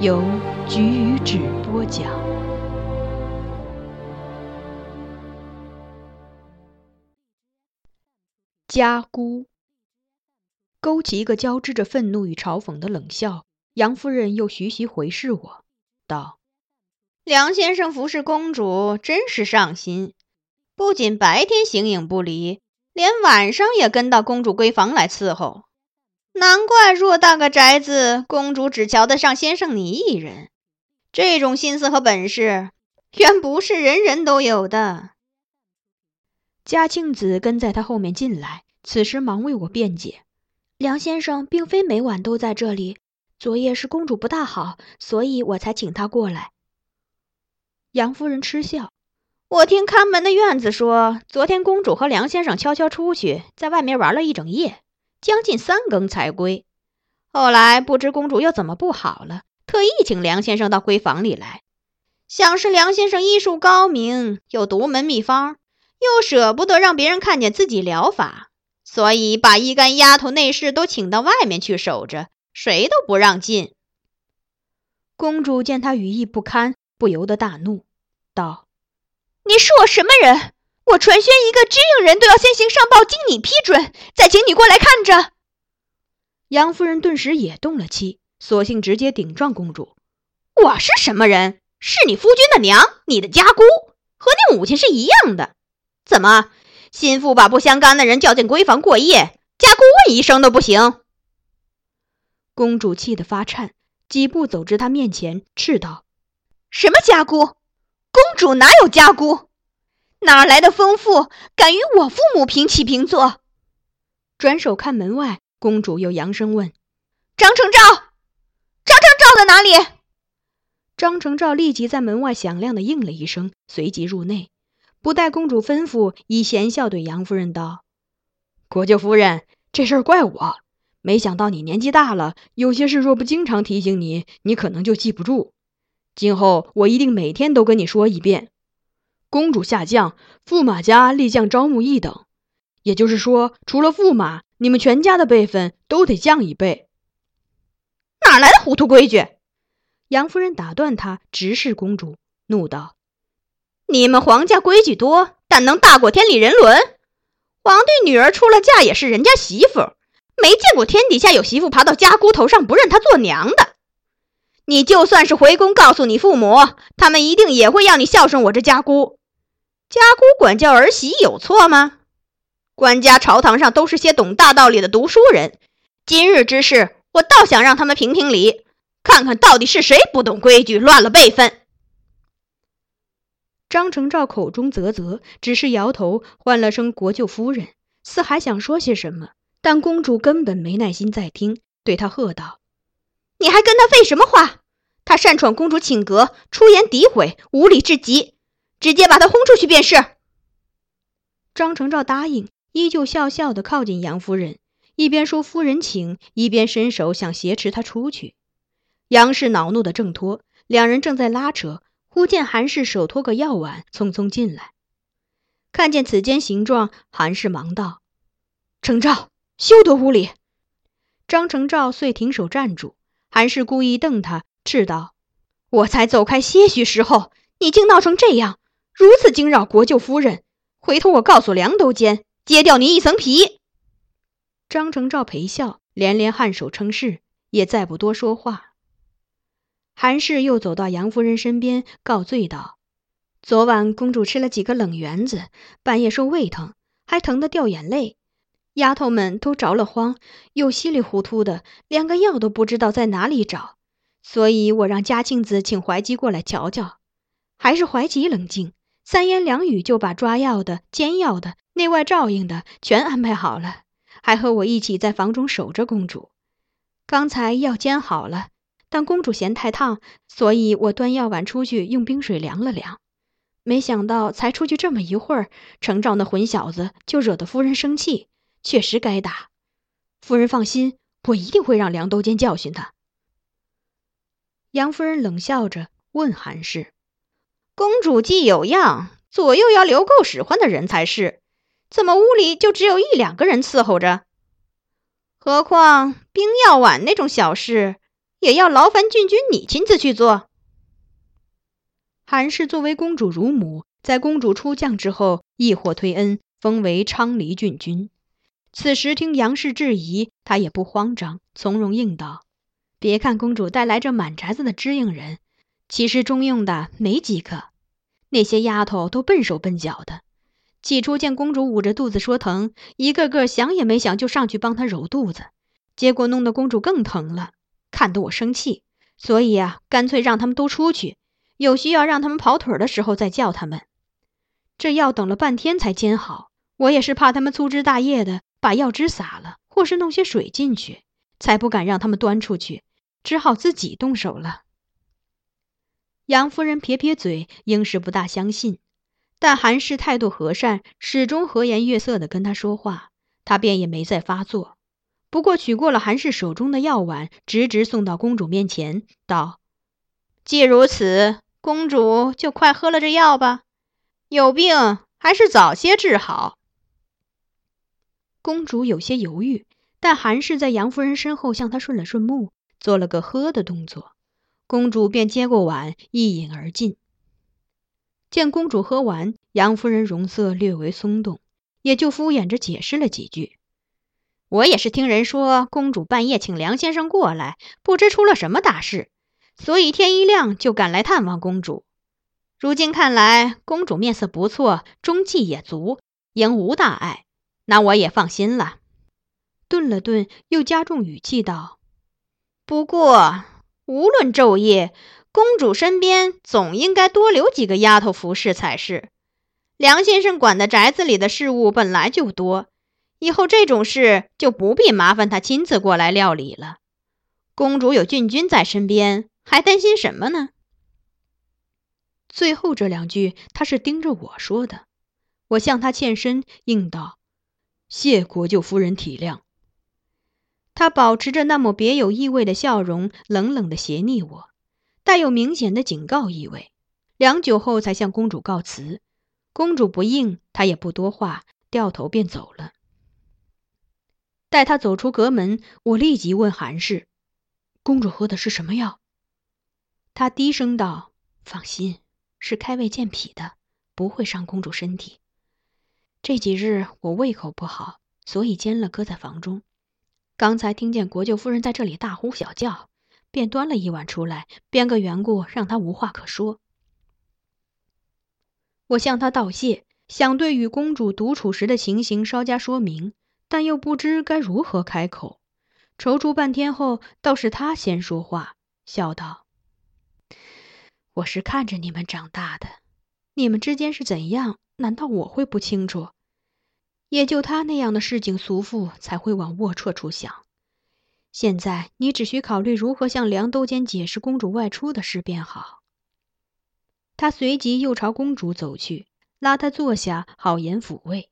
由菊与纸播讲。家姑勾起一个交织着愤怒与嘲讽的冷笑。杨夫人又徐徐回视我，道：“梁先生服侍公主真是上心，不仅白天形影不离，连晚上也跟到公主闺房来伺候。”难怪偌大个宅子，公主只瞧得上先生你一人。这种心思和本事，原不是人人都有的。嘉庆子跟在他后面进来，此时忙为我辩解：“梁先生并非每晚都在这里，昨夜是公主不大好，所以我才请他过来。”杨夫人嗤笑：“我听看门的院子说，昨天公主和梁先生悄悄出去，在外面玩了一整夜。”将近三更才归，后来不知公主又怎么不好了，特意请梁先生到闺房里来。想是梁先生医术高明，有独门秘方，又舍不得让别人看见自己疗法，所以把一干丫头内侍都请到外面去守着，谁都不让进。公主见他语意不堪，不由得大怒，道：“你是我什么人？”我传宣一个知应人都要先行上报，经你批准，再请你过来看着。杨夫人顿时也动了气，索性直接顶撞公主：“我是什么人？是你夫君的娘，你的家姑，和你母亲是一样的。怎么，心腹把不相干的人叫进闺房过夜，家姑问一声都不行？”公主气得发颤，几步走至他面前，斥道：“什么家姑？公主哪有家姑？”哪来的疯妇敢与我父母平起平坐？转手看门外，公主又扬声问：“张承照，张承照在哪里？”张承照立即在门外响亮的应了一声，随即入内，不待公主吩咐，以闲笑对杨夫人道：“国舅夫人，这事儿怪我，没想到你年纪大了，有些事若不经常提醒你，你可能就记不住。今后我一定每天都跟你说一遍。”公主下降，驸马家立降招募一等，也就是说，除了驸马，你们全家的辈分都得降一辈。哪来的糊涂规矩？杨夫人打断他，直视公主，怒道：“你们皇家规矩多，但能大过天理人伦？皇帝女儿出了嫁也是人家媳妇，没见过天底下有媳妇爬到家姑头上不认她做娘的。你就算是回宫告诉你父母，他们一定也会要你孝顺我这家姑。”家姑管教儿媳有错吗？官家朝堂上都是些懂大道理的读书人，今日之事，我倒想让他们评评理，看看到底是谁不懂规矩，乱了辈分。张承照口中啧啧，只是摇头，唤了声“国舅夫人”，似还想说些什么，但公主根本没耐心再听，对他喝道：“你还跟他废什么话？他擅闯公主寝阁，出言诋毁，无礼至极，直接把他轰出去便是。”张成照答应，依旧笑笑的靠近杨夫人，一边说“夫人请”，一边伸手想挟持她出去。杨氏恼怒的挣脱，两人正在拉扯。忽见韩氏手托个药碗，匆匆进来。看见此间形状，韩氏忙道：“程照，休得无礼！”张成照遂停手站住。韩氏故意瞪他，斥道：“我才走开些许时候，你竟闹成这样，如此惊扰国舅夫人！回头我告诉梁都监，揭掉你一层皮。”张成照陪笑，连连颔首称是，也再不多说话。韩氏又走到杨夫人身边，告罪道：“昨晚公主吃了几个冷圆子，半夜受胃疼，还疼得掉眼泪。丫头们都着了慌，又稀里糊涂的，连个药都不知道在哪里找。所以我让嘉庆子请怀吉过来瞧瞧。还是怀吉冷静，三言两语就把抓药的、煎药的、内外照应的全安排好了，还和我一起在房中守着公主。刚才药煎好了。”但公主嫌太烫，所以我端药碗出去用冰水凉了凉。没想到才出去这么一会儿，程照那混小子就惹得夫人生气，确实该打。夫人放心，我一定会让梁都监教训他。杨夫人冷笑着问韩氏：“公主既有样，左右要留够使唤的人才是，怎么屋里就只有一两个人伺候着？何况冰药碗那种小事。”也要劳烦郡君你亲自去做。韩氏作为公主乳母，在公主出降之后，亦获推恩，封为昌黎郡君。此时听杨氏质疑，她也不慌张，从容应道：“别看公主带来这满宅子的知应人，其实中用的没几个。那些丫头都笨手笨脚的。起初见公主捂着肚子说疼，一个个想也没想就上去帮她揉肚子，结果弄得公主更疼了。”看得我生气，所以啊，干脆让他们都出去，有需要让他们跑腿的时候再叫他们。这药等了半天才煎好，我也是怕他们粗枝大叶的把药汁洒了，或是弄些水进去，才不敢让他们端出去，只好自己动手了。杨夫人撇撇嘴，应是不大相信，但韩氏态度和善，始终和颜悦色的跟他说话，他便也没再发作。不过取过了韩氏手中的药碗，直直送到公主面前，道：“既如此，公主就快喝了这药吧。有病还是早些治好。”公主有些犹豫，但韩氏在杨夫人身后向她顺了顺目，做了个喝的动作，公主便接过碗一饮而尽。见公主喝完，杨夫人容色略为松动，也就敷衍着解释了几句。我也是听人说，公主半夜请梁先生过来，不知出了什么大事，所以天一亮就赶来探望公主。如今看来，公主面色不错，中气也足，应无大碍，那我也放心了。顿了顿，又加重语气道：“不过，无论昼夜，公主身边总应该多留几个丫头服侍才是。梁先生管的宅子里的事物本来就多。”以后这种事就不必麻烦他亲自过来料理了。公主有郡君在身边，还担心什么呢？最后这两句他是盯着我说的，我向他欠身应道：“谢国舅夫人体谅。”他保持着那抹别有意味的笑容，冷冷的斜睨我，带有明显的警告意味。良久后才向公主告辞，公主不应，他也不多话，掉头便走了。待他走出阁门，我立即问韩氏：“公主喝的是什么药？”他低声道：“放心，是开胃健脾的，不会伤公主身体。这几日我胃口不好，所以煎了搁在房中。刚才听见国舅夫人在这里大呼小叫，便端了一碗出来，编个缘故让她无话可说。”我向他道谢，想对与公主独处时的情形稍加说明。但又不知该如何开口，踌躇半天后，倒是他先说话，笑道：“我是看着你们长大的，你们之间是怎样，难道我会不清楚？也就他那样的市井俗妇才会往龌龊处想。现在你只需考虑如何向梁都监解释公主外出的事便好。”他随即又朝公主走去，拉她坐下，好言抚慰。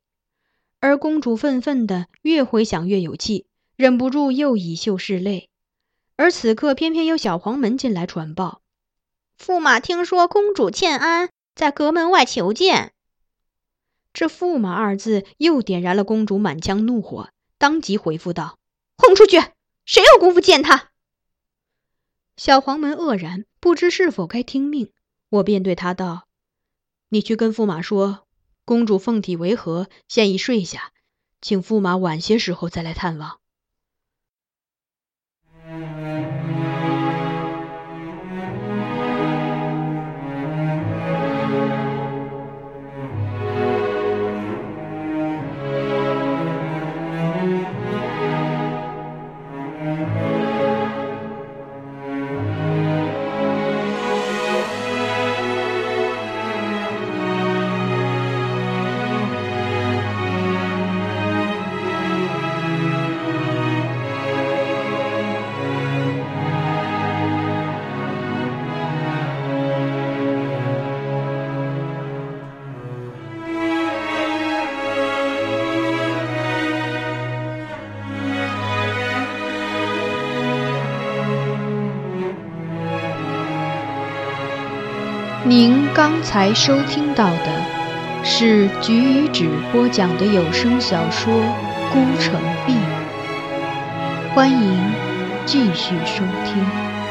而公主愤愤的，越回想越有气，忍不住又以袖拭泪。而此刻偏偏有小黄门进来传报，驸马听说公主欠安，在阁门外求见。这“驸马”二字又点燃了公主满腔怒火，当即回复道：“轰出去！谁有功夫见他？”小黄门愕然，不知是否该听命。我便对他道：“你去跟驸马说。”公主凤体为何？现已睡下，请驸马晚些时候再来探望。您刚才收听到的是菊与纸播讲的有声小说《孤城闭》，欢迎继续收听。